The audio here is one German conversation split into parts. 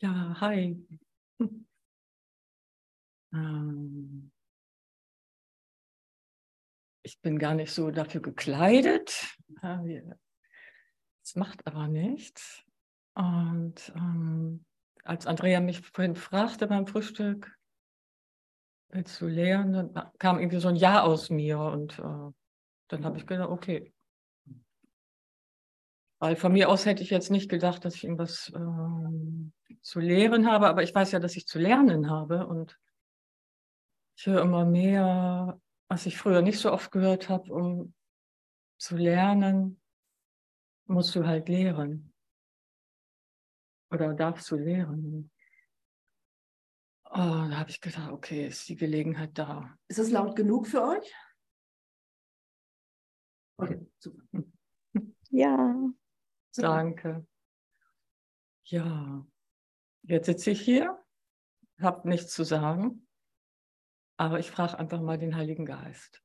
Ja, hi. Ähm, ich bin gar nicht so dafür gekleidet. Das macht aber nichts. Und ähm, als Andrea mich vorhin fragte beim Frühstück, willst du lernen, dann kam irgendwie so ein Ja aus mir. Und äh, dann habe ich gedacht, okay, weil von mir aus hätte ich jetzt nicht gedacht, dass ich irgendwas ähm, zu lehren habe, aber ich weiß ja, dass ich zu lernen habe. Und ich höre immer mehr, was ich früher nicht so oft gehört habe, um zu lernen, musst du halt lehren. Oder darfst du lehren. Oh, da habe ich gedacht, okay, ist die Gelegenheit da. Ist es laut genug für euch? Okay, super. Ja. Danke. Ja, jetzt sitze ich hier, habe nichts zu sagen, aber ich frage einfach mal den Heiligen Geist.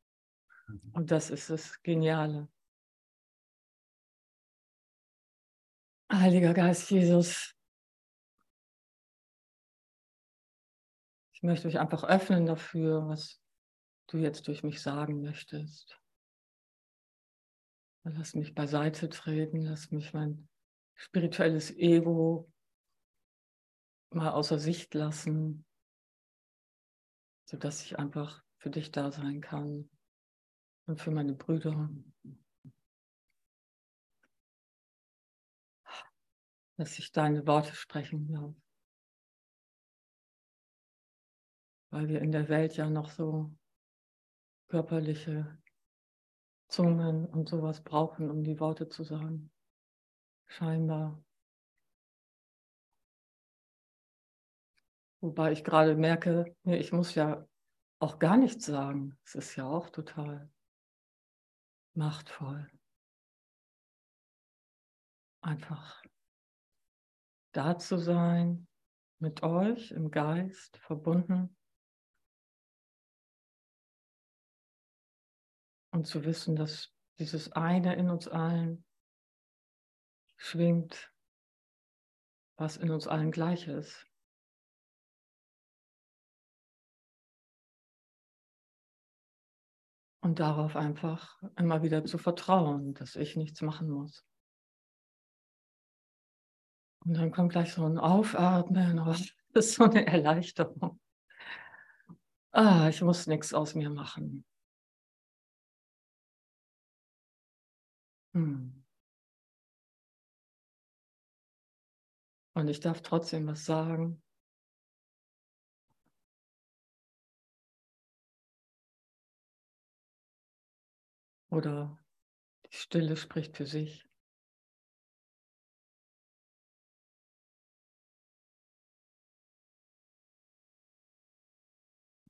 Und das ist das Geniale. Heiliger Geist Jesus, ich möchte mich einfach öffnen dafür, was du jetzt durch mich sagen möchtest. Lass mich beiseite treten, lass mich mein spirituelles Ego mal außer Sicht lassen, sodass ich einfach für dich da sein kann und für meine Brüder. Dass ich deine Worte sprechen darf. Weil wir in der Welt ja noch so körperliche Zungen und sowas brauchen, um die Worte zu sagen. Scheinbar. Wobei ich gerade merke, ich muss ja auch gar nichts sagen. Es ist ja auch total machtvoll. Einfach da zu sein, mit euch im Geist verbunden. Und zu wissen, dass dieses eine in uns allen schwingt, was in uns allen gleich ist. Und darauf einfach immer wieder zu vertrauen, dass ich nichts machen muss. Und dann kommt gleich so ein Aufatmen, das ist so eine Erleichterung. Ah, ich muss nichts aus mir machen. Hm. Und ich darf trotzdem was sagen. Oder die Stille spricht für sich.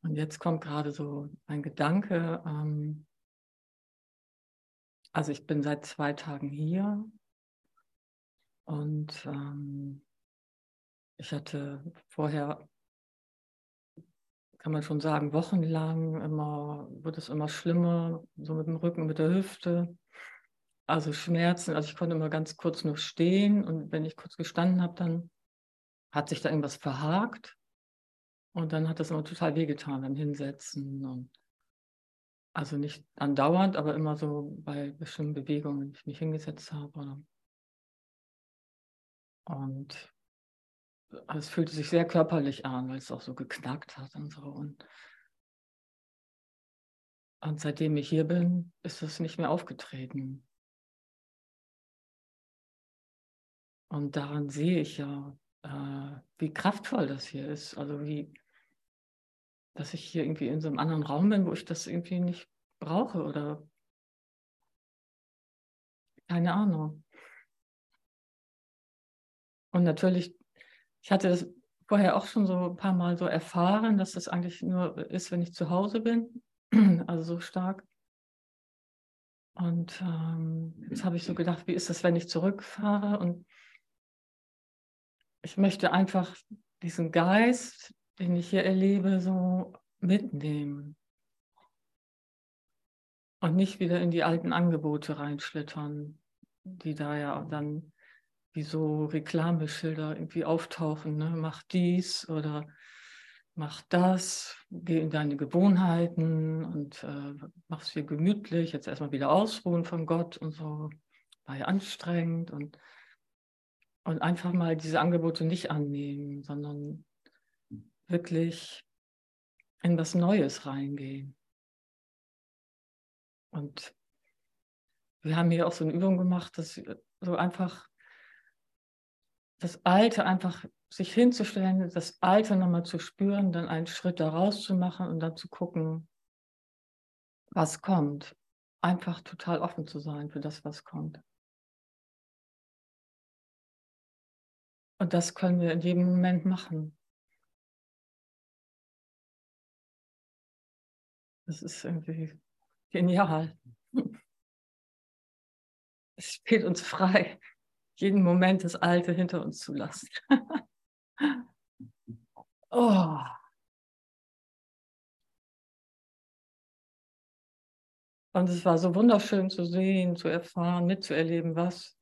Und jetzt kommt gerade so ein Gedanke, ähm, also ich bin seit zwei Tagen hier und ähm, ich hatte vorher, kann man schon sagen, wochenlang immer, wird es immer schlimmer, so mit dem Rücken, mit der Hüfte. Also Schmerzen, also ich konnte immer ganz kurz nur stehen und wenn ich kurz gestanden habe, dann hat sich da irgendwas verhakt und dann hat das immer total wehgetan beim Hinsetzen und also nicht andauernd, aber immer so bei bestimmten Bewegungen, wenn ich mich hingesetzt habe. Und es fühlte sich sehr körperlich an, weil es auch so geknackt hat und so. Und, und seitdem ich hier bin, ist es nicht mehr aufgetreten. Und daran sehe ich ja, äh, wie kraftvoll das hier ist. Also wie, dass ich hier irgendwie in so einem anderen Raum bin, wo ich das irgendwie nicht brauche oder keine Ahnung. Und natürlich, ich hatte das vorher auch schon so ein paar Mal so erfahren, dass das eigentlich nur ist, wenn ich zu Hause bin, also so stark. Und ähm, jetzt habe ich so gedacht, wie ist das, wenn ich zurückfahre? Und ich möchte einfach diesen Geist, den ich hier erlebe, so mitnehmen. Und nicht wieder in die alten Angebote reinschlittern, die da ja dann wie so Reklameschilder irgendwie auftauchen. Ne? Mach dies oder mach das, geh in deine Gewohnheiten und äh, mach's dir gemütlich, jetzt erstmal wieder ausruhen von Gott und so, war ja anstrengend und, und einfach mal diese Angebote nicht annehmen, sondern wirklich in was Neues reingehen. Und wir haben hier auch so eine Übung gemacht, dass so einfach das Alte einfach sich hinzustellen, das Alte nochmal zu spüren, dann einen Schritt daraus zu machen und dann zu gucken, was kommt. Einfach total offen zu sein für das, was kommt. Und das können wir in jedem Moment machen. Das ist irgendwie genial. Es steht uns frei, jeden Moment das Alte hinter uns zu lassen. oh. Und es war so wunderschön zu sehen, zu erfahren, mitzuerleben, was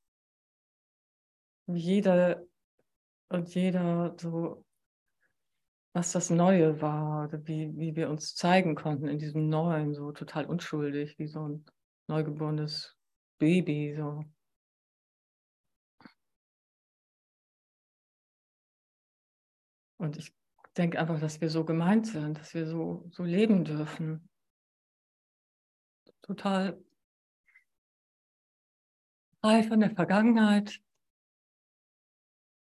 jeder und jeder so, was das Neue war, wie, wie wir uns zeigen konnten in diesem Neuen, so total unschuldig, wie so ein neugeborenes Baby, so. Und ich denke einfach, dass wir so gemeint sind, dass wir so, so leben dürfen. Total frei von der Vergangenheit.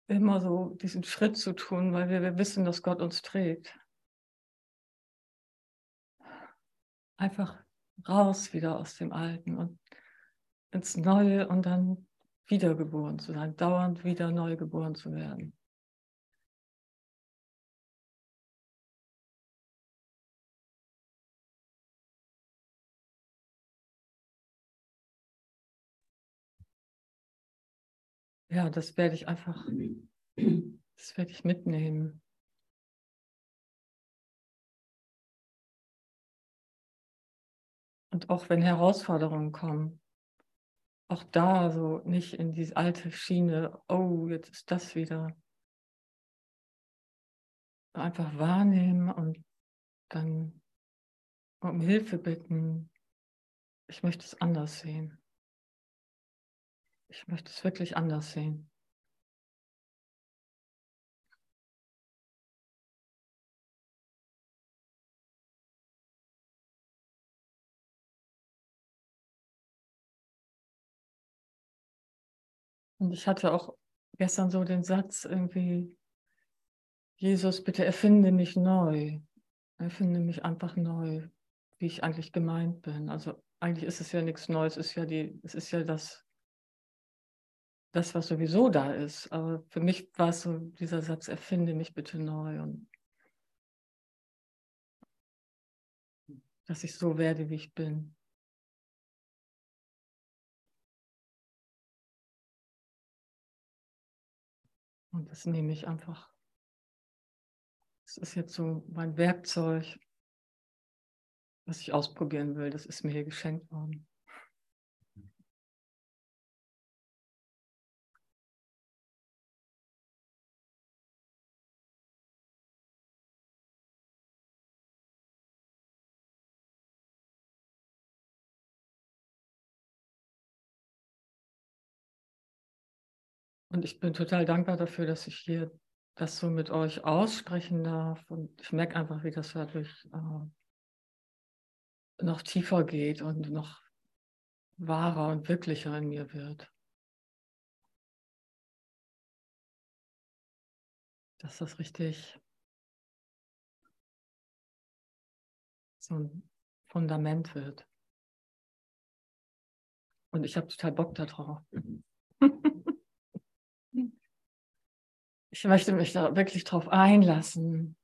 Immer so diesen Schritt zu tun, weil wir, wir wissen, dass Gott uns trägt. Einfach raus wieder aus dem Alten und ins Neue und dann wiedergeboren zu sein, dauernd wieder neu geboren zu werden. Ja, das werde ich einfach, das werde ich mitnehmen. Und auch wenn Herausforderungen kommen, auch da so nicht in diese alte Schiene, oh, jetzt ist das wieder. Einfach wahrnehmen und dann um Hilfe bitten. Ich möchte es anders sehen. Ich möchte es wirklich anders sehen. Und ich hatte auch gestern so den Satz irgendwie, Jesus, bitte erfinde mich neu. Erfinde mich einfach neu, wie ich eigentlich gemeint bin. Also eigentlich ist es ja nichts Neues, es ist ja die, es ist ja das, das, was sowieso da ist. Aber für mich war es so dieser Satz, erfinde mich bitte neu und dass ich so werde, wie ich bin. Und das nehme ich einfach. Das ist jetzt so mein Werkzeug, was ich ausprobieren will. Das ist mir hier geschenkt worden. Und ich bin total dankbar dafür, dass ich hier das so mit euch aussprechen darf. Und ich merke einfach, wie das dadurch äh, noch tiefer geht und noch wahrer und wirklicher in mir wird. Dass das richtig so ein Fundament wird. Und ich habe total Bock darauf. Ich möchte mich da wirklich drauf einlassen.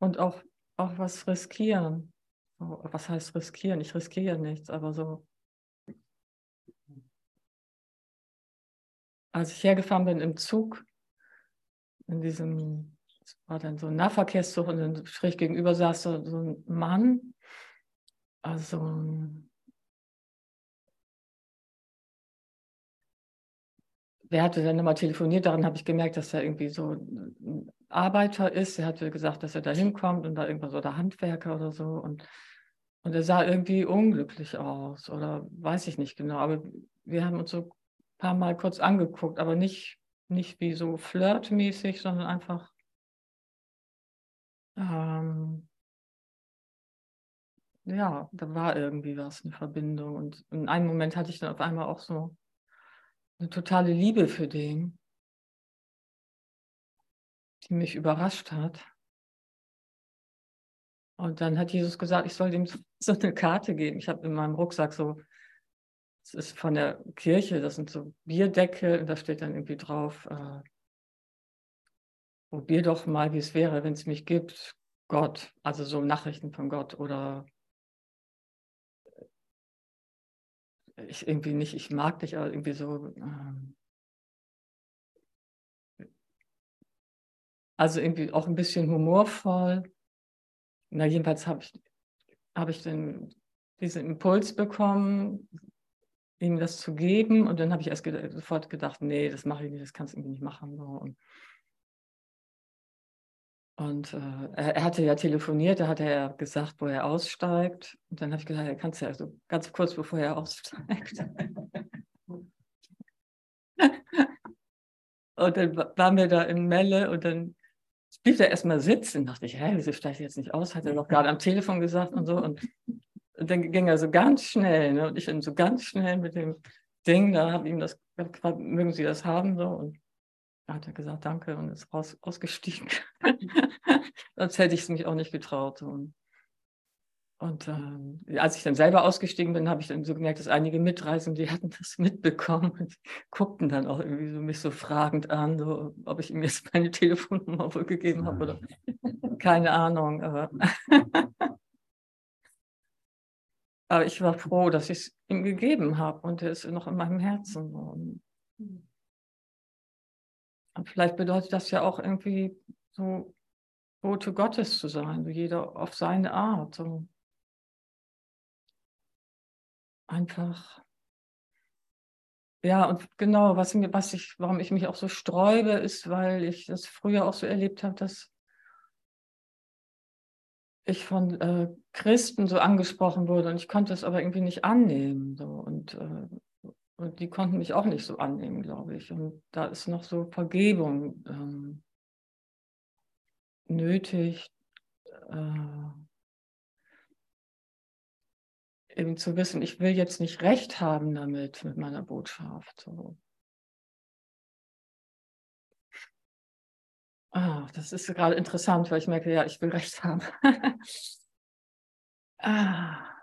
Und auch, auch was riskieren. Was heißt riskieren? Ich riskiere nichts, aber so. Als ich hergefahren bin im Zug, in diesem es war dann so ein Nahverkehrszug und dann schräg gegenüber saß so, so ein Mann, also der hatte dann immer telefoniert, daran habe ich gemerkt, dass er irgendwie so ein Arbeiter ist. Er hatte gesagt, dass er da hinkommt und da irgendwas so der Handwerker oder so. Und, und er sah irgendwie unglücklich aus oder weiß ich nicht genau. Aber wir haben uns so ein paar Mal kurz angeguckt, aber nicht, nicht wie so flirtmäßig, sondern einfach ähm, ja, da war irgendwie was, eine Verbindung. Und in einem Moment hatte ich dann auf einmal auch so eine totale Liebe für den, die mich überrascht hat. Und dann hat Jesus gesagt, ich soll dem so eine Karte geben. Ich habe in meinem Rucksack so, das ist von der Kirche, das sind so Bierdeckel und da steht dann irgendwie drauf, äh, probier doch mal, wie es wäre, wenn es mich gibt, Gott, also so Nachrichten von Gott oder ich irgendwie nicht, ich mag dich, aber irgendwie so. Ähm, also irgendwie auch ein bisschen humorvoll. Na, jedenfalls habe ich, hab ich den, diesen Impuls bekommen, ihm das zu geben. Und dann habe ich erst ged sofort gedacht, nee, das mache ich nicht, das kannst du irgendwie nicht machen. So. Und und äh, er, er, hatte ja telefoniert, da hat er gesagt, wo er aussteigt. Und dann habe ich gesagt, er kann es ja also ganz kurz bevor er aussteigt. und dann waren wir da in Melle und dann blieb er erstmal sitzen. Dachte ich, hä, wieso steigt er jetzt nicht aus? Hat er doch gerade am Telefon gesagt und so. Und, und dann ging er so ganz schnell. Ne? Und ich dann so ganz schnell mit dem Ding, da habe ihm das, mögen Sie das haben? So. Und hat er gesagt, danke und ist raus, ausgestiegen. Sonst hätte ich es mich auch nicht getraut. Und, und äh, als ich dann selber ausgestiegen bin, habe ich dann so gemerkt, dass einige Mitreisende, die hatten das mitbekommen und guckten dann auch irgendwie so mich so fragend an, so, ob ich ihm jetzt meine Telefonnummer wohl gegeben habe oder keine Ahnung. Aber, aber ich war froh, dass ich es ihm gegeben habe und er ist noch in meinem Herzen. Und, und vielleicht bedeutet das ja auch irgendwie so Bote Gottes zu sein, jeder auf seine Art. So. Einfach. Ja, und genau, was, was ich, warum ich mich auch so sträube, ist, weil ich das früher auch so erlebt habe, dass ich von äh, Christen so angesprochen wurde und ich konnte es aber irgendwie nicht annehmen. So. Und äh, und die konnten mich auch nicht so annehmen, glaube ich. Und da ist noch so Vergebung ähm, nötig, äh, eben zu wissen, ich will jetzt nicht recht haben damit, mit meiner Botschaft. So. Ah, das ist gerade interessant, weil ich merke, ja, ich will recht haben. ah.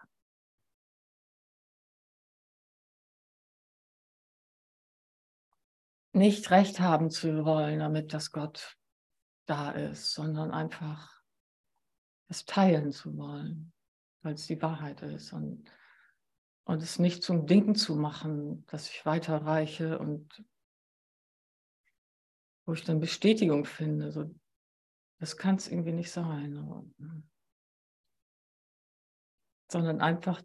Nicht recht haben zu wollen, damit das Gott da ist, sondern einfach es teilen zu wollen, weil es die Wahrheit ist und, und es nicht zum Ding zu machen, dass ich weiterreiche und wo ich dann Bestätigung finde. So, das kann es irgendwie nicht sein. Sondern einfach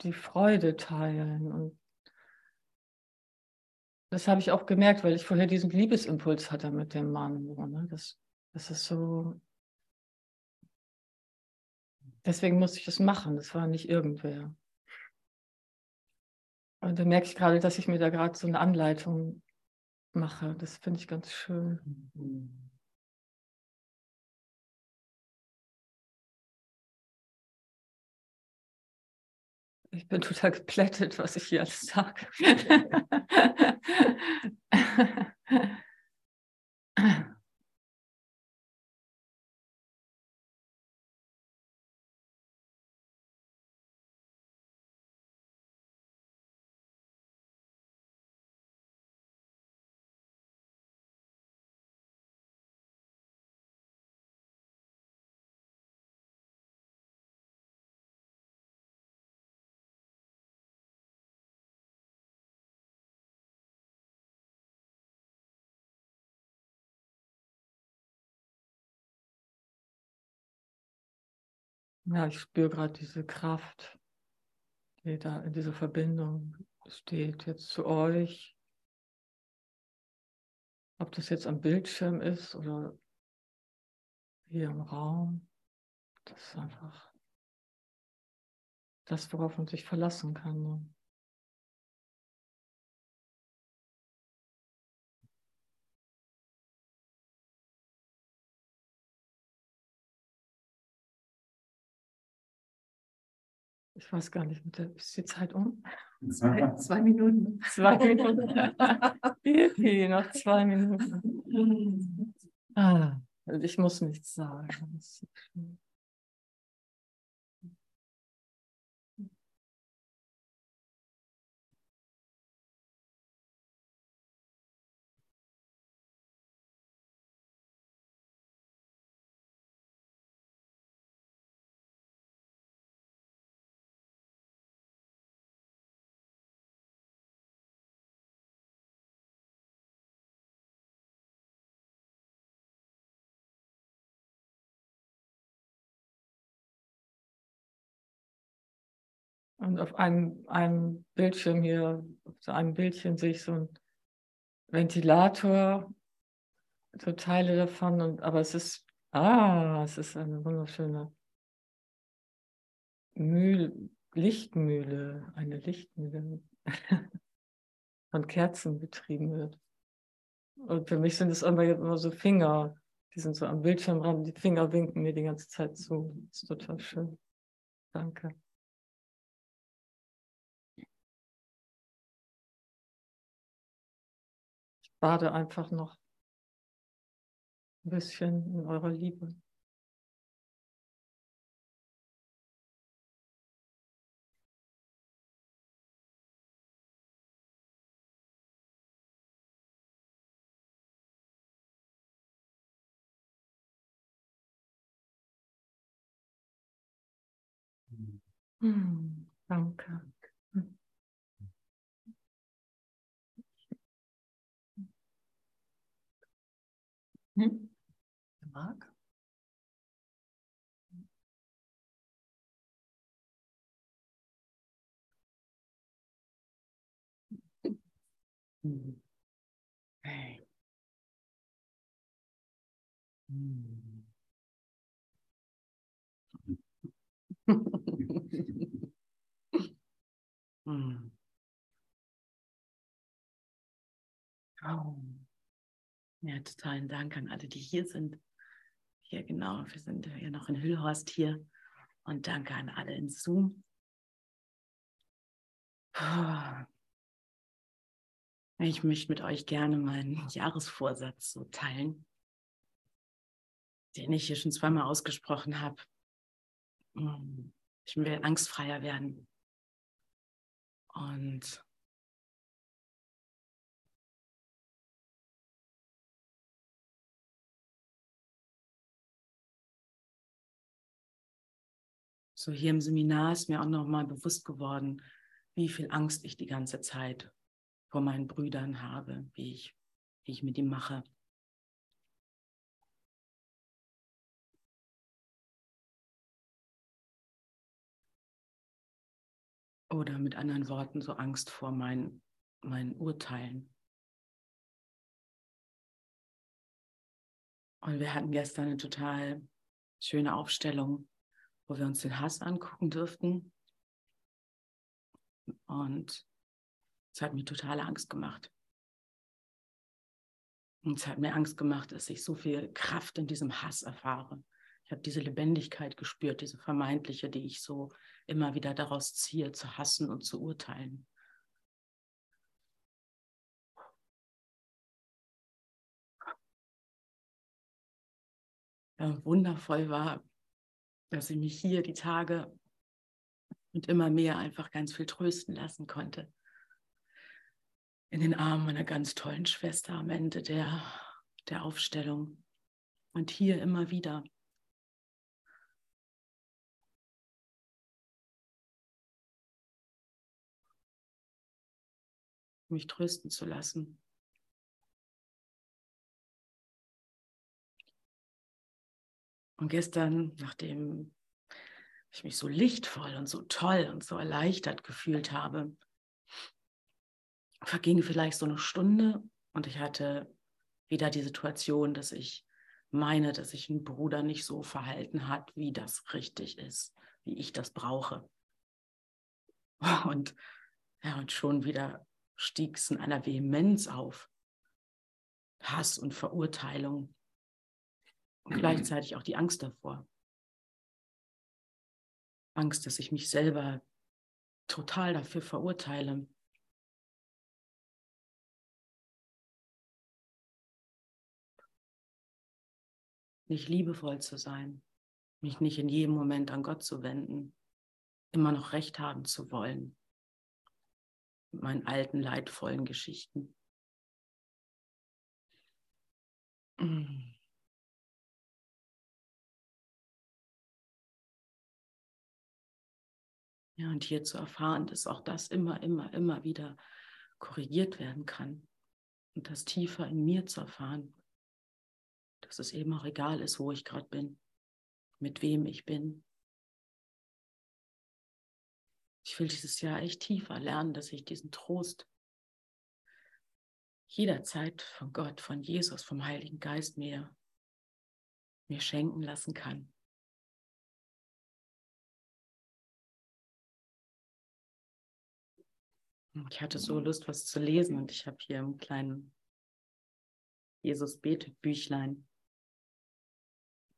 die Freude teilen und das habe ich auch gemerkt, weil ich vorher diesen Liebesimpuls hatte mit dem Mann. Ne? Das, das ist so. Deswegen musste ich das machen. Das war nicht irgendwer. Und da merke ich gerade, dass ich mir da gerade so eine Anleitung mache. Das finde ich ganz schön. Mhm. Ich bin total geplättet, was ich hier alles sage. Ja, ich spüre gerade diese Kraft, die da in dieser Verbindung steht, jetzt zu euch. Ob das jetzt am Bildschirm ist oder hier im Raum. Das ist einfach das, worauf man sich verlassen kann. Ich weiß gar nicht, ist die Zeit um? Zwei, zwei Minuten. Zwei Minuten. Yippie, noch zwei Minuten. Ah, ich muss nichts sagen. Und auf einem, einem Bildschirm hier, auf so einem Bildchen sehe ich so einen Ventilator, so Teile davon. Und, aber es ist, ah, es ist eine wunderschöne Mühle, Lichtmühle, eine Lichtmühle, von Kerzen betrieben wird. Und für mich sind es immer, immer so Finger, die sind so am Bildschirmrand, die Finger winken mir die ganze Zeit zu. Das ist total schön. Danke. Bade einfach noch ein bisschen in eurer Liebe. Hm, danke. Hm? Marc? Hey. Hm. hm. Oh. Ja, totalen Dank an alle, die hier sind. Hier genau, wir sind ja noch in Hüllhorst hier. Und danke an alle in Zoom. Ich möchte mit euch gerne meinen Jahresvorsatz so teilen, den ich hier schon zweimal ausgesprochen habe. Ich will angstfreier werden. Und so hier im Seminar ist mir auch nochmal bewusst geworden, wie viel Angst ich die ganze Zeit vor meinen Brüdern habe, wie ich, wie ich mit ihm mache. Oder mit anderen Worten, so Angst vor meinen, meinen Urteilen. Und wir hatten gestern eine total schöne Aufstellung wo wir uns den Hass angucken durften. Und es hat mir totale Angst gemacht. Und es hat mir Angst gemacht, dass ich so viel Kraft in diesem Hass erfahre. Ich habe diese Lebendigkeit gespürt, diese vermeintliche, die ich so immer wieder daraus ziehe, zu hassen und zu urteilen. Ja, wundervoll war, dass ich mich hier die Tage und immer mehr einfach ganz viel trösten lassen konnte. In den Armen meiner ganz tollen Schwester am Ende der, der Aufstellung. Und hier immer wieder. Mich trösten zu lassen. Und gestern, nachdem ich mich so lichtvoll und so toll und so erleichtert gefühlt habe. Verging vielleicht so eine Stunde und ich hatte wieder die Situation, dass ich meine, dass sich ein Bruder nicht so verhalten hat, wie das richtig ist, wie ich das brauche. Und, ja, und schon wieder stieg es in einer Vehemenz auf. Hass und Verurteilung. Und gleichzeitig auch die Angst davor. Angst, dass ich mich selber total dafür verurteile. Nicht liebevoll zu sein, mich nicht in jedem Moment an Gott zu wenden, immer noch recht haben zu wollen. Mit meinen alten, leidvollen Geschichten. Mm. Ja, und hier zu erfahren, dass auch das immer, immer, immer wieder korrigiert werden kann. Und das tiefer in mir zu erfahren, dass es eben auch egal ist, wo ich gerade bin, mit wem ich bin. Ich will dieses Jahr echt tiefer lernen, dass ich diesen Trost jederzeit von Gott, von Jesus, vom Heiligen Geist mir, mir schenken lassen kann. Ich hatte so Lust, was zu lesen und ich habe hier im kleinen Jesus betet Büchlein.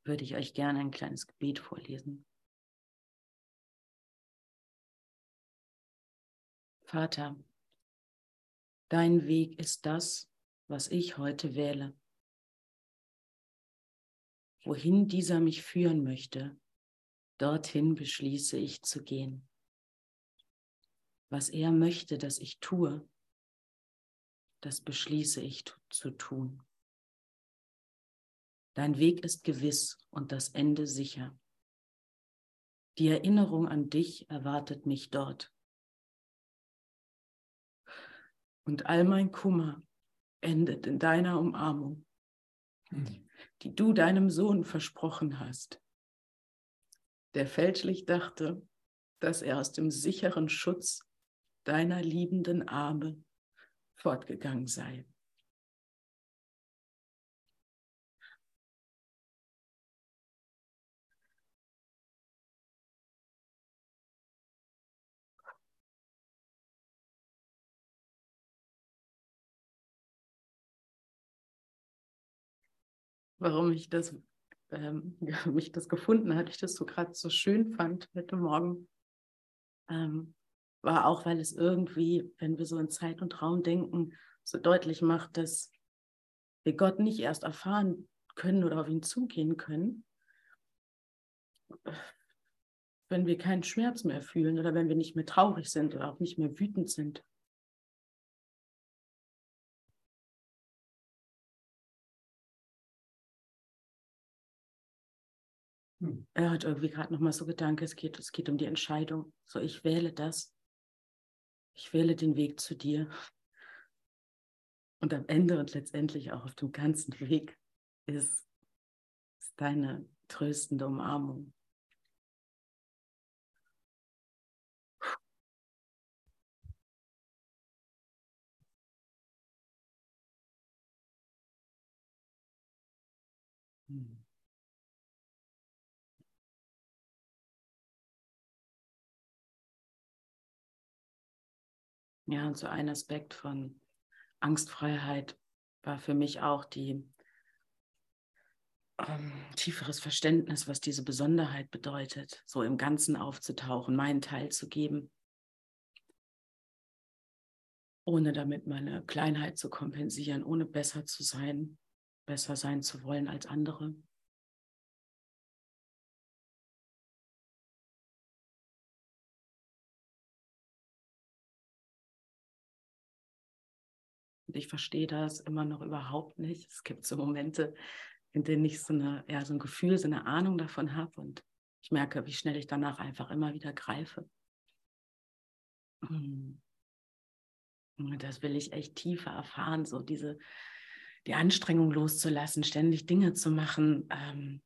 Würde ich euch gerne ein kleines Gebet vorlesen. Vater, dein Weg ist das, was ich heute wähle. Wohin dieser mich führen möchte, dorthin beschließe ich zu gehen was er möchte, dass ich tue, das beschließe ich zu tun. Dein Weg ist gewiss und das Ende sicher. Die Erinnerung an dich erwartet mich dort. Und all mein Kummer endet in deiner Umarmung, die du deinem Sohn versprochen hast, der fälschlich dachte, dass er aus dem sicheren Schutz deiner liebenden Arme fortgegangen sei. Warum ich das, ähm, mich das gefunden hat, ich das so gerade so schön fand heute Morgen, ähm, war auch, weil es irgendwie, wenn wir so in Zeit und Raum denken, so deutlich macht, dass wir Gott nicht erst erfahren können oder auf ihn zugehen können, wenn wir keinen Schmerz mehr fühlen oder wenn wir nicht mehr traurig sind oder auch nicht mehr wütend sind. Hm. Er hat irgendwie gerade nochmal so Gedanke, es geht, es geht um die Entscheidung. So, ich wähle das. Ich wähle den Weg zu dir. Und am Ende und letztendlich auch auf dem ganzen Weg ist, ist deine tröstende Umarmung. Ja, und so ein Aspekt von Angstfreiheit war für mich auch die ähm, tieferes Verständnis, was diese Besonderheit bedeutet, so im Ganzen aufzutauchen, meinen Teil zu geben, ohne damit meine Kleinheit zu kompensieren, ohne besser zu sein, besser sein zu wollen als andere. Und ich verstehe das immer noch überhaupt nicht. Es gibt so Momente, in denen ich so, eine, ja, so ein Gefühl, so eine Ahnung davon habe und ich merke, wie schnell ich danach einfach immer wieder greife. Und das will ich echt tiefer erfahren, so diese, die Anstrengung loszulassen, ständig Dinge zu machen, ähm,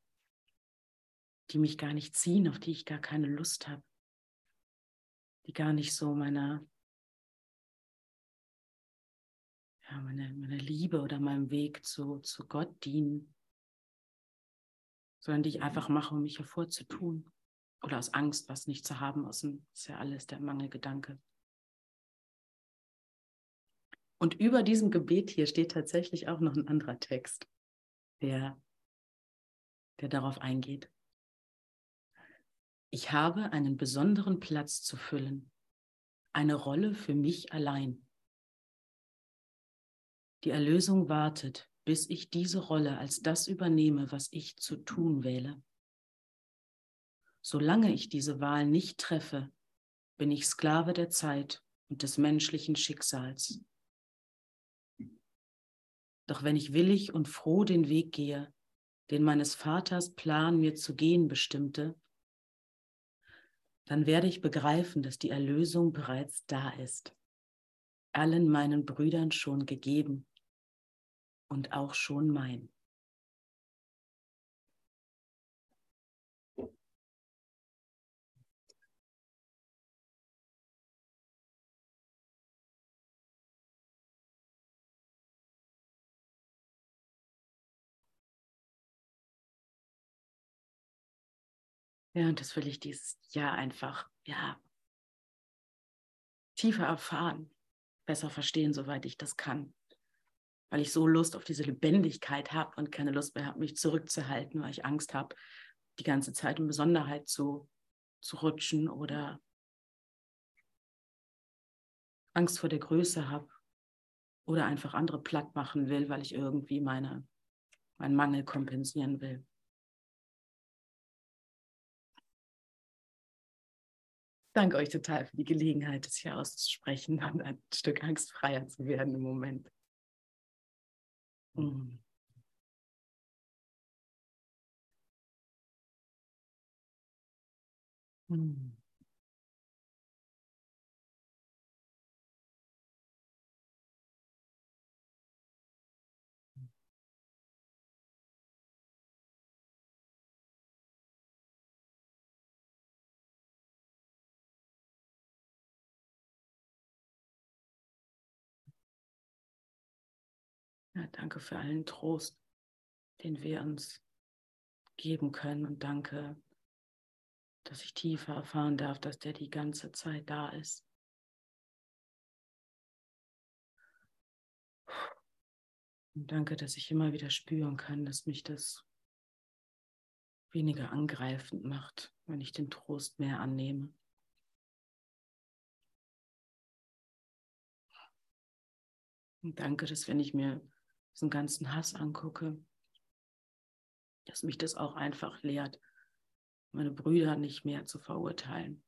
die mich gar nicht ziehen, auf die ich gar keine Lust habe, die gar nicht so meiner, ja, meiner, meiner Liebe oder meinem Weg zu, zu Gott dienen, sondern die ich einfach mache, um mich hervorzutun oder aus Angst, was nicht zu haben, aus dem, ist ja alles der Mangelgedanke. Und über diesem Gebet hier steht tatsächlich auch noch ein anderer Text, der, der darauf eingeht. Ich habe einen besonderen Platz zu füllen, eine Rolle für mich allein. Die Erlösung wartet, bis ich diese Rolle als das übernehme, was ich zu tun wähle. Solange ich diese Wahl nicht treffe, bin ich Sklave der Zeit und des menschlichen Schicksals. Doch wenn ich willig und froh den Weg gehe, den meines Vaters Plan mir zu gehen bestimmte, dann werde ich begreifen, dass die Erlösung bereits da ist, allen meinen Brüdern schon gegeben und auch schon mein. Ja, und das will ich dieses Jahr einfach, ja, tiefer erfahren, besser verstehen, soweit ich das kann. Weil ich so Lust auf diese Lebendigkeit habe und keine Lust mehr habe, mich zurückzuhalten, weil ich Angst habe, die ganze Zeit in Besonderheit zu, zu rutschen oder Angst vor der Größe habe oder einfach andere platt machen will, weil ich irgendwie meine, meinen Mangel kompensieren will. danke euch total für die Gelegenheit, das hier auszusprechen und ein Stück angstfreier zu werden im Moment. Mhm. Mhm. Ja, danke für allen Trost, den wir uns geben können und danke, dass ich tiefer erfahren darf, dass der die ganze Zeit da ist. Und danke, dass ich immer wieder spüren kann, dass mich das weniger angreifend macht, wenn ich den Trost mehr annehme. Und danke, dass wenn ich mir diesen ganzen Hass angucke, dass mich das auch einfach lehrt, meine Brüder nicht mehr zu verurteilen.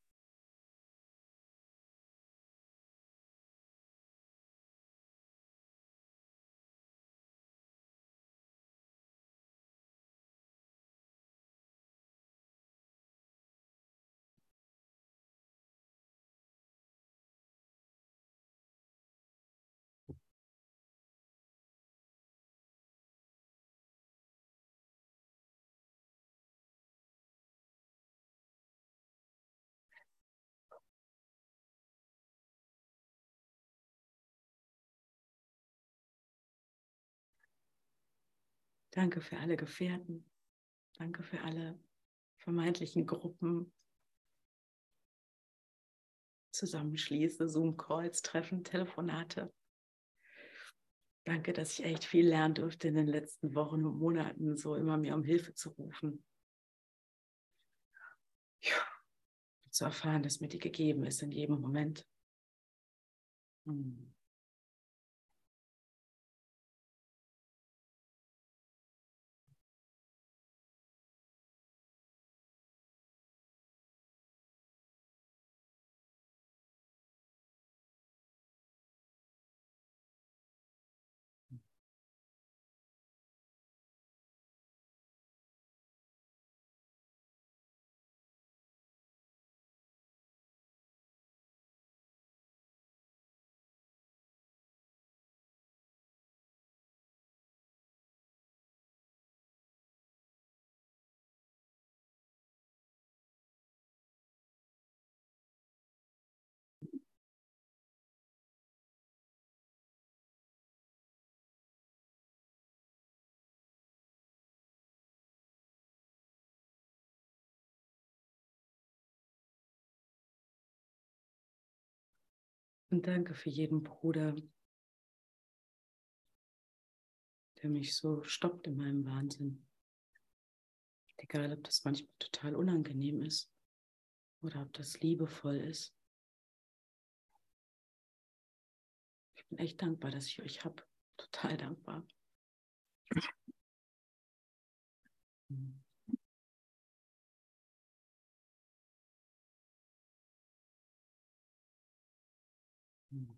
Danke für alle Gefährten. Danke für alle vermeintlichen Gruppen. Zusammenschließe, Zoom-Calls, Treffen, Telefonate. Danke, dass ich echt viel lernen durfte in den letzten Wochen und Monaten, so immer mir um Hilfe zu rufen. Ja, zu erfahren, dass mir die gegeben ist in jedem Moment. Hm. Und danke für jeden Bruder, der mich so stoppt in meinem Wahnsinn. Egal, ob das manchmal total unangenehm ist oder ob das liebevoll ist. Ich bin echt dankbar, dass ich euch habe. Total dankbar. Mhm. Mm.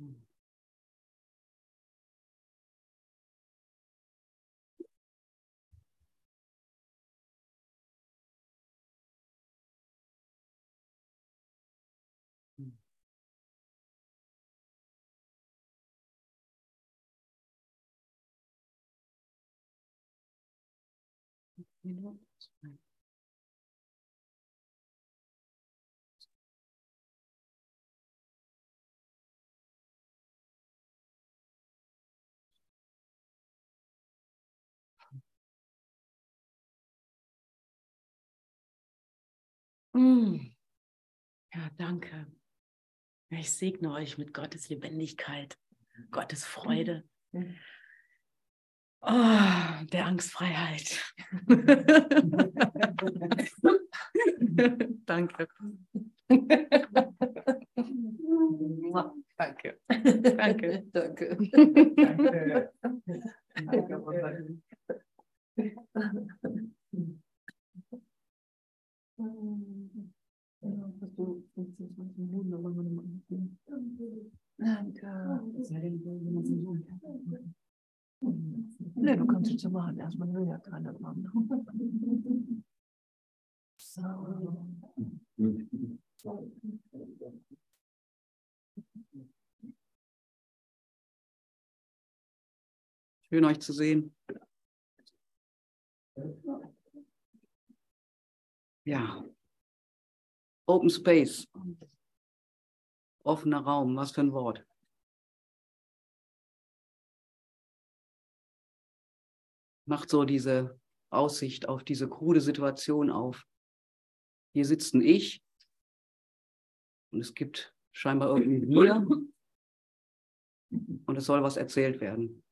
You know, that's right. Ja, danke. Ich segne euch mit Gottes Lebendigkeit, Gottes Freude, oh, der Angstfreiheit. danke. Danke. Danke. Danke. Danke. Nee, du kannst es ja machen. Erstmal will ja keiner machen. So. Schön euch zu sehen. Ja. Open Space. Offener Raum, was für ein Wort. Macht so diese Aussicht auf diese krude Situation auf. Hier sitzt ein Ich und es gibt scheinbar irgendwie Wir und es soll was erzählt werden.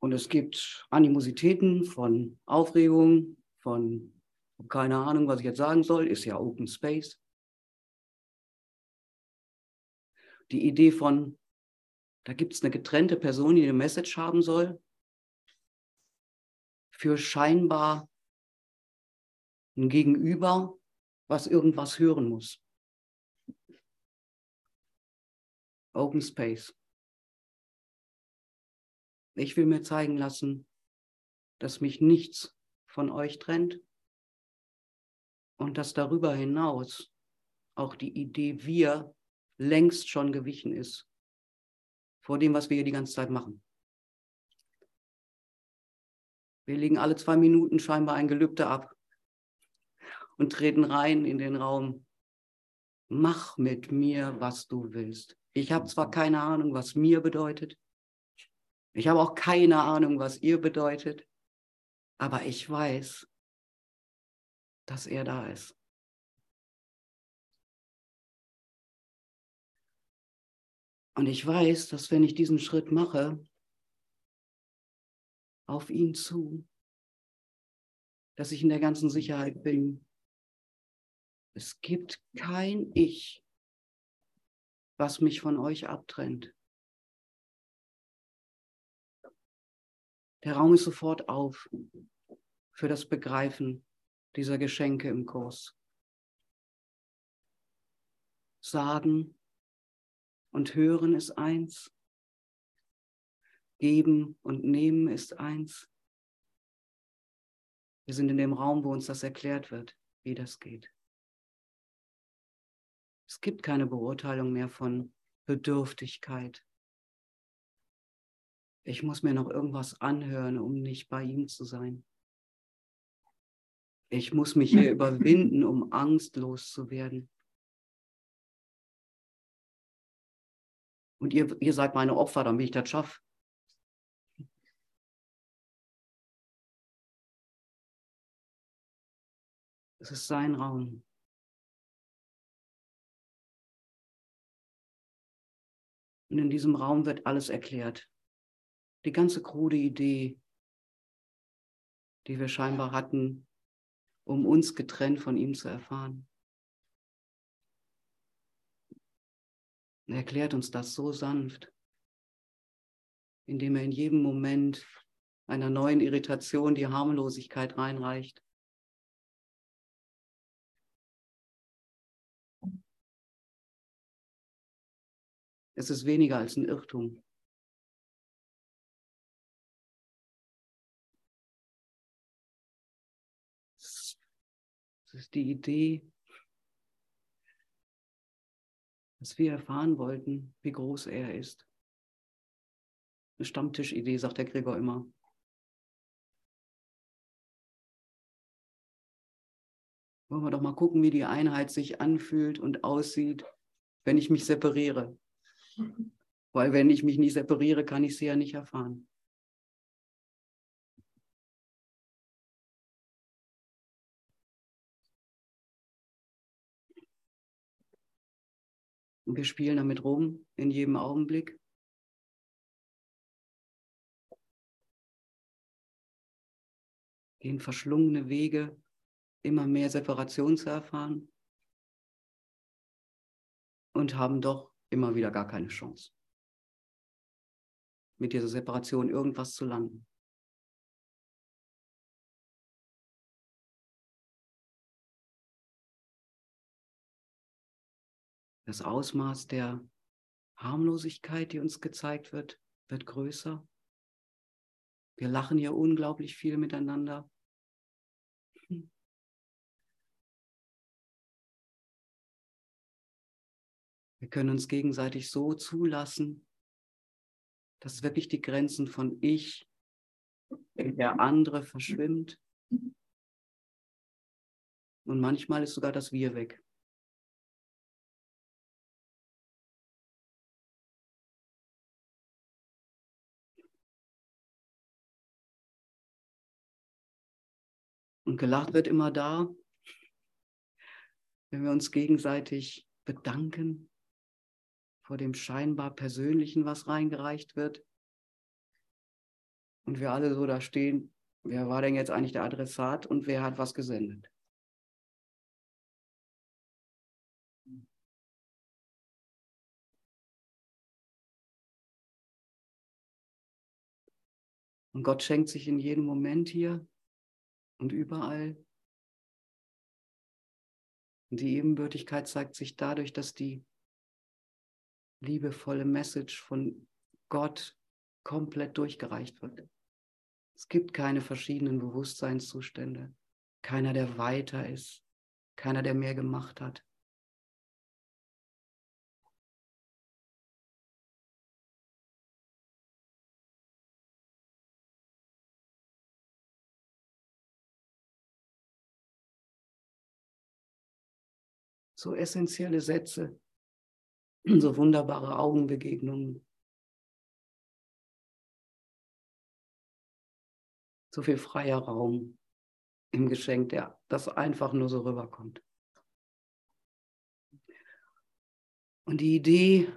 Und es gibt Animositäten von Aufregung, von keine Ahnung, was ich jetzt sagen soll, ist ja Open Space. Die Idee von, da gibt es eine getrennte Person, die eine Message haben soll, für scheinbar ein Gegenüber, was irgendwas hören muss. Open Space. Ich will mir zeigen lassen, dass mich nichts von euch trennt und dass darüber hinaus auch die Idee wir längst schon gewichen ist vor dem, was wir hier die ganze Zeit machen. Wir legen alle zwei Minuten scheinbar ein Gelübde ab und treten rein in den Raum. Mach mit mir, was du willst. Ich habe zwar keine Ahnung, was mir bedeutet. Ich habe auch keine Ahnung, was ihr bedeutet. Aber ich weiß, dass er da ist. Und ich weiß, dass wenn ich diesen Schritt mache, auf ihn zu, dass ich in der ganzen Sicherheit bin. Es gibt kein Ich, was mich von euch abtrennt. Der Raum ist sofort auf für das Begreifen dieser Geschenke im Kurs. Sagen und hören ist eins. Geben und nehmen ist eins. Wir sind in dem Raum, wo uns das erklärt wird, wie das geht. Es gibt keine Beurteilung mehr von Bedürftigkeit. Ich muss mir noch irgendwas anhören, um nicht bei ihm zu sein. Ich muss mich hier überwinden, um angstlos zu werden. Und ihr, ihr seid meine Opfer, damit ich das schaffe. Es ist sein Raum. Und in diesem Raum wird alles erklärt. Die ganze krude Idee, die wir scheinbar hatten, um uns getrennt von ihm zu erfahren. Er erklärt uns das so sanft, indem er in jedem Moment einer neuen Irritation die Harmlosigkeit reinreicht. Es ist weniger als ein Irrtum. Es ist die Idee, dass wir erfahren wollten, wie groß er ist. Eine Stammtischidee, sagt der Gregor immer. Wollen wir doch mal gucken, wie die Einheit sich anfühlt und aussieht, wenn ich mich separiere. Weil wenn ich mich nicht separiere, kann ich sie ja nicht erfahren. Und wir spielen damit rum in jedem Augenblick. Gehen verschlungene Wege, immer mehr Separation zu erfahren. Und haben doch immer wieder gar keine Chance, mit dieser Separation irgendwas zu landen. Das Ausmaß der Harmlosigkeit, die uns gezeigt wird, wird größer. Wir lachen ja unglaublich viel miteinander. Wir können uns gegenseitig so zulassen, dass wirklich die Grenzen von ich und der andere verschwimmt. Und manchmal ist sogar das Wir weg. Und gelacht wird immer da, wenn wir uns gegenseitig bedanken vor dem scheinbar Persönlichen, was reingereicht wird. Und wir alle so da stehen, wer war denn jetzt eigentlich der Adressat und wer hat was gesendet? Und Gott schenkt sich in jedem Moment hier und überall. Und die Ebenbürtigkeit zeigt sich dadurch, dass die liebevolle Message von Gott komplett durchgereicht wird. Es gibt keine verschiedenen Bewusstseinszustände. Keiner, der weiter ist. Keiner, der mehr gemacht hat. So essentielle Sätze, so wunderbare Augenbegegnungen. So viel freier Raum im Geschenk, der das einfach nur so rüberkommt. Und die Idee,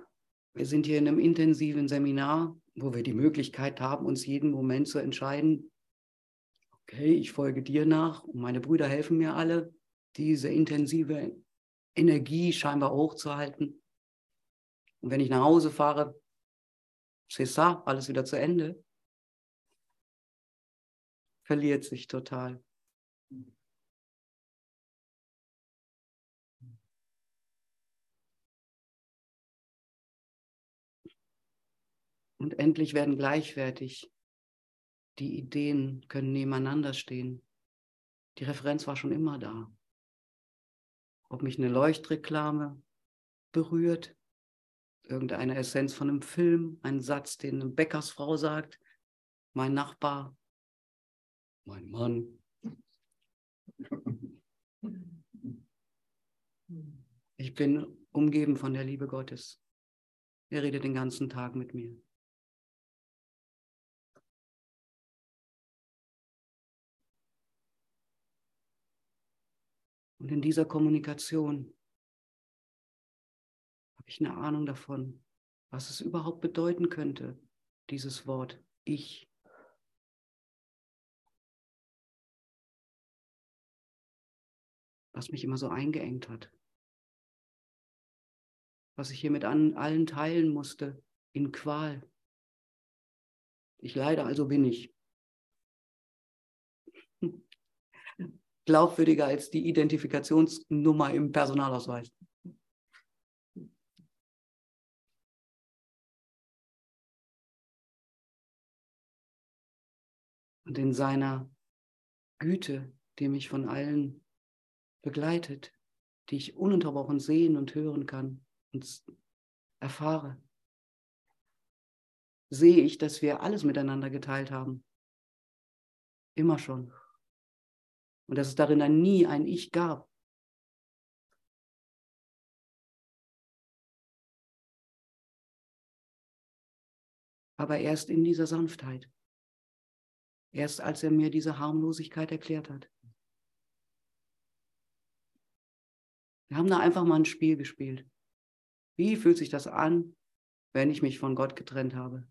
wir sind hier in einem intensiven Seminar, wo wir die Möglichkeit haben, uns jeden Moment zu entscheiden, okay, ich folge dir nach und meine Brüder helfen mir alle, diese intensive Energie scheinbar hochzuhalten. Und wenn ich nach Hause fahre, c'est ça, alles wieder zu Ende, verliert sich total. Und endlich werden gleichwertig. Die Ideen können nebeneinander stehen. Die Referenz war schon immer da. Ob mich eine Leuchtreklame berührt. Irgendeine Essenz von einem Film, ein Satz, den eine Bäckersfrau sagt, mein Nachbar, mein Mann. Ich bin umgeben von der Liebe Gottes. Er redet den ganzen Tag mit mir. Und in dieser Kommunikation habe ich eine Ahnung davon, was es überhaupt bedeuten könnte, dieses Wort Ich. Was mich immer so eingeengt hat. Was ich hier mit an, allen teilen musste, in Qual. Ich leide, also bin ich. Glaubwürdiger als die Identifikationsnummer im Personalausweis. Und in seiner Güte, die mich von allen begleitet, die ich ununterbrochen sehen und hören kann und erfahre, sehe ich, dass wir alles miteinander geteilt haben. Immer schon. Und dass es darin dann nie ein Ich gab. Aber erst in dieser Sanftheit. Erst als er mir diese Harmlosigkeit erklärt hat. Wir haben da einfach mal ein Spiel gespielt. Wie fühlt sich das an, wenn ich mich von Gott getrennt habe?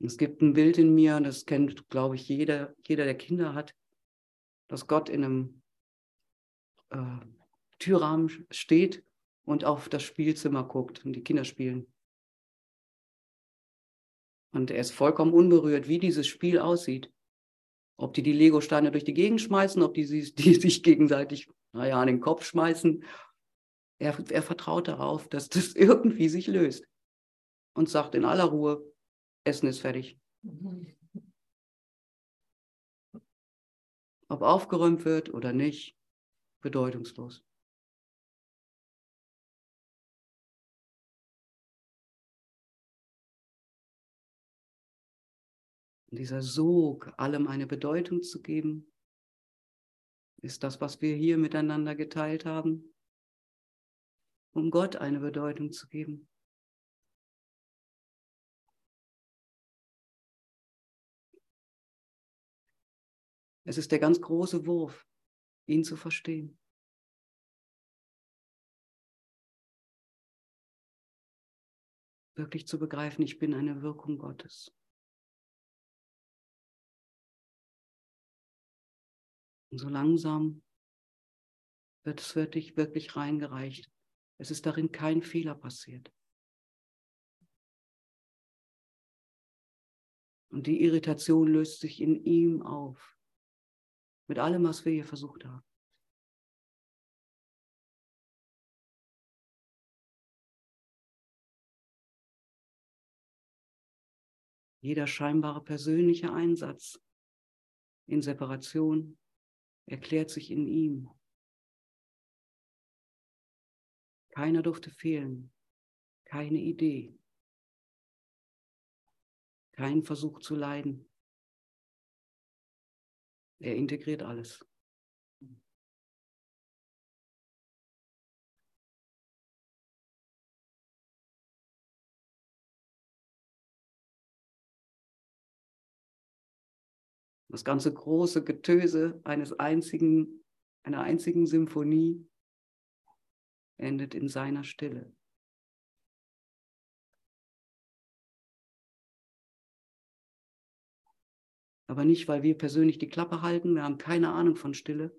Es gibt ein Bild in mir, das kennt, glaube ich, jeder, jeder, der Kinder hat dass Gott in einem äh, Türrahmen steht und auf das Spielzimmer guckt und die Kinder spielen. Und er ist vollkommen unberührt, wie dieses Spiel aussieht. Ob die die Lego-Steine durch die Gegend schmeißen, ob die, die sich gegenseitig, naja, an den Kopf schmeißen. Er, er vertraut darauf, dass das irgendwie sich löst. Und sagt in aller Ruhe, Essen ist fertig. Mhm. Ob aufgeräumt wird oder nicht, bedeutungslos. Und dieser Sog, allem eine Bedeutung zu geben, ist das, was wir hier miteinander geteilt haben, um Gott eine Bedeutung zu geben. Es ist der ganz große Wurf, ihn zu verstehen. Wirklich zu begreifen, ich bin eine Wirkung Gottes. Und so langsam wird es wirklich, wirklich reingereicht. Es ist darin kein Fehler passiert. Und die Irritation löst sich in ihm auf. Mit allem, was wir hier versucht haben. Jeder scheinbare persönliche Einsatz in Separation erklärt sich in ihm. Keiner durfte fehlen, keine Idee, kein Versuch zu leiden. Er integriert alles. Das ganze große Getöse eines einzigen, einer einzigen Symphonie endet in seiner Stille. Aber nicht, weil wir persönlich die Klappe halten, wir haben keine Ahnung von Stille.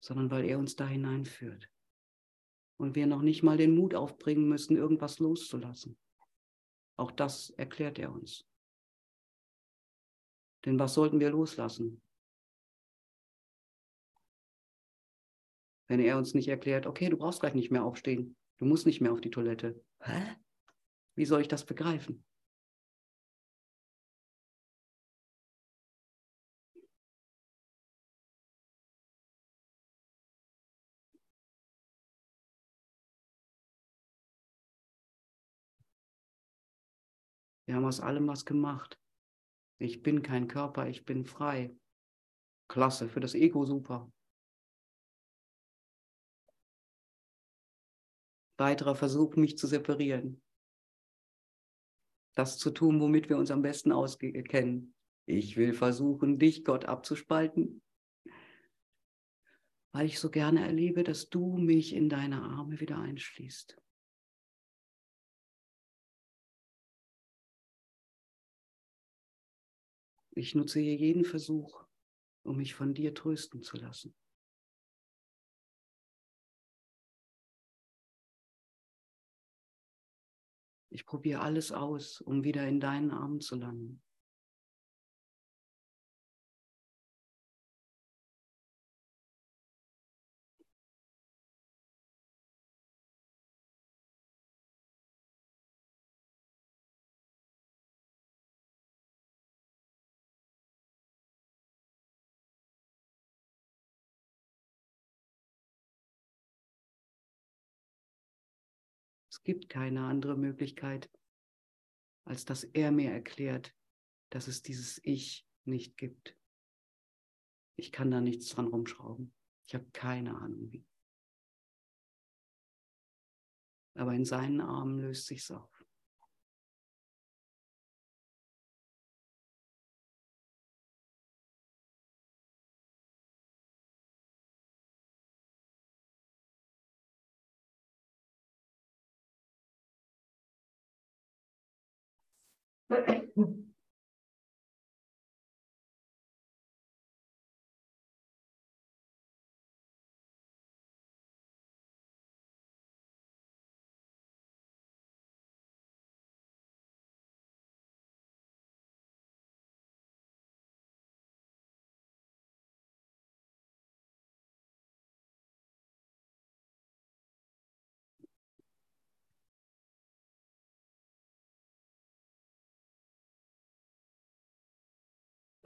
Sondern weil er uns da hineinführt. Und wir noch nicht mal den Mut aufbringen müssen, irgendwas loszulassen. Auch das erklärt er uns. Denn was sollten wir loslassen? Wenn er uns nicht erklärt, okay, du brauchst gleich nicht mehr aufstehen, du musst nicht mehr auf die Toilette. Hä? Wie soll ich das begreifen? Wir haben aus allem was gemacht. Ich bin kein Körper, ich bin frei. Klasse, für das Ego super. Weiterer Versuch, mich zu separieren. Das zu tun, womit wir uns am besten auskennen. Ich will versuchen, dich, Gott, abzuspalten, weil ich so gerne erlebe, dass du mich in deine Arme wieder einschließt. Ich nutze hier jeden Versuch, um mich von dir trösten zu lassen. Ich probiere alles aus, um wieder in deinen Armen zu landen. Es gibt keine andere Möglichkeit, als dass er mir erklärt, dass es dieses Ich nicht gibt. Ich kann da nichts dran rumschrauben. Ich habe keine Ahnung wie. Aber in seinen Armen löst sich's auf. But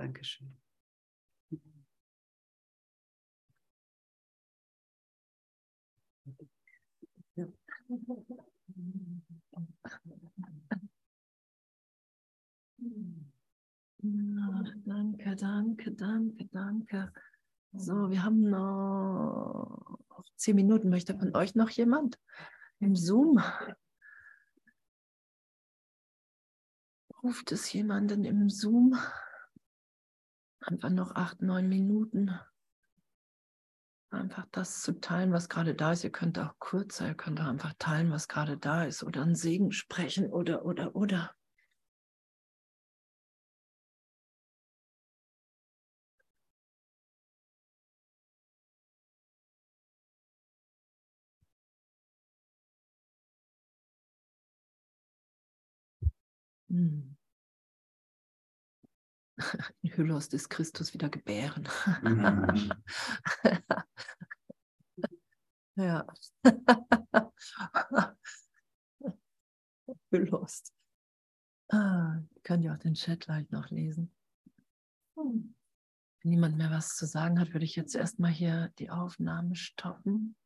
Dankeschön. Ja. danke, danke, danke, danke. So, wir haben noch zehn Minuten. Möchte von euch noch jemand im Zoom? Ruft es jemanden im Zoom? Einfach noch acht, neun Minuten. Einfach das zu teilen, was gerade da ist. Ihr könnt auch kurzer, ihr könnt auch einfach teilen, was gerade da ist oder einen Segen sprechen oder, oder, oder. Hm. In Hylos ist Christus wieder gebären. Mhm. ja. Hylos. Ah, könnt ihr auch den Chat gleich noch lesen. Wenn niemand mehr was zu sagen hat, würde ich jetzt erstmal hier die Aufnahme stoppen.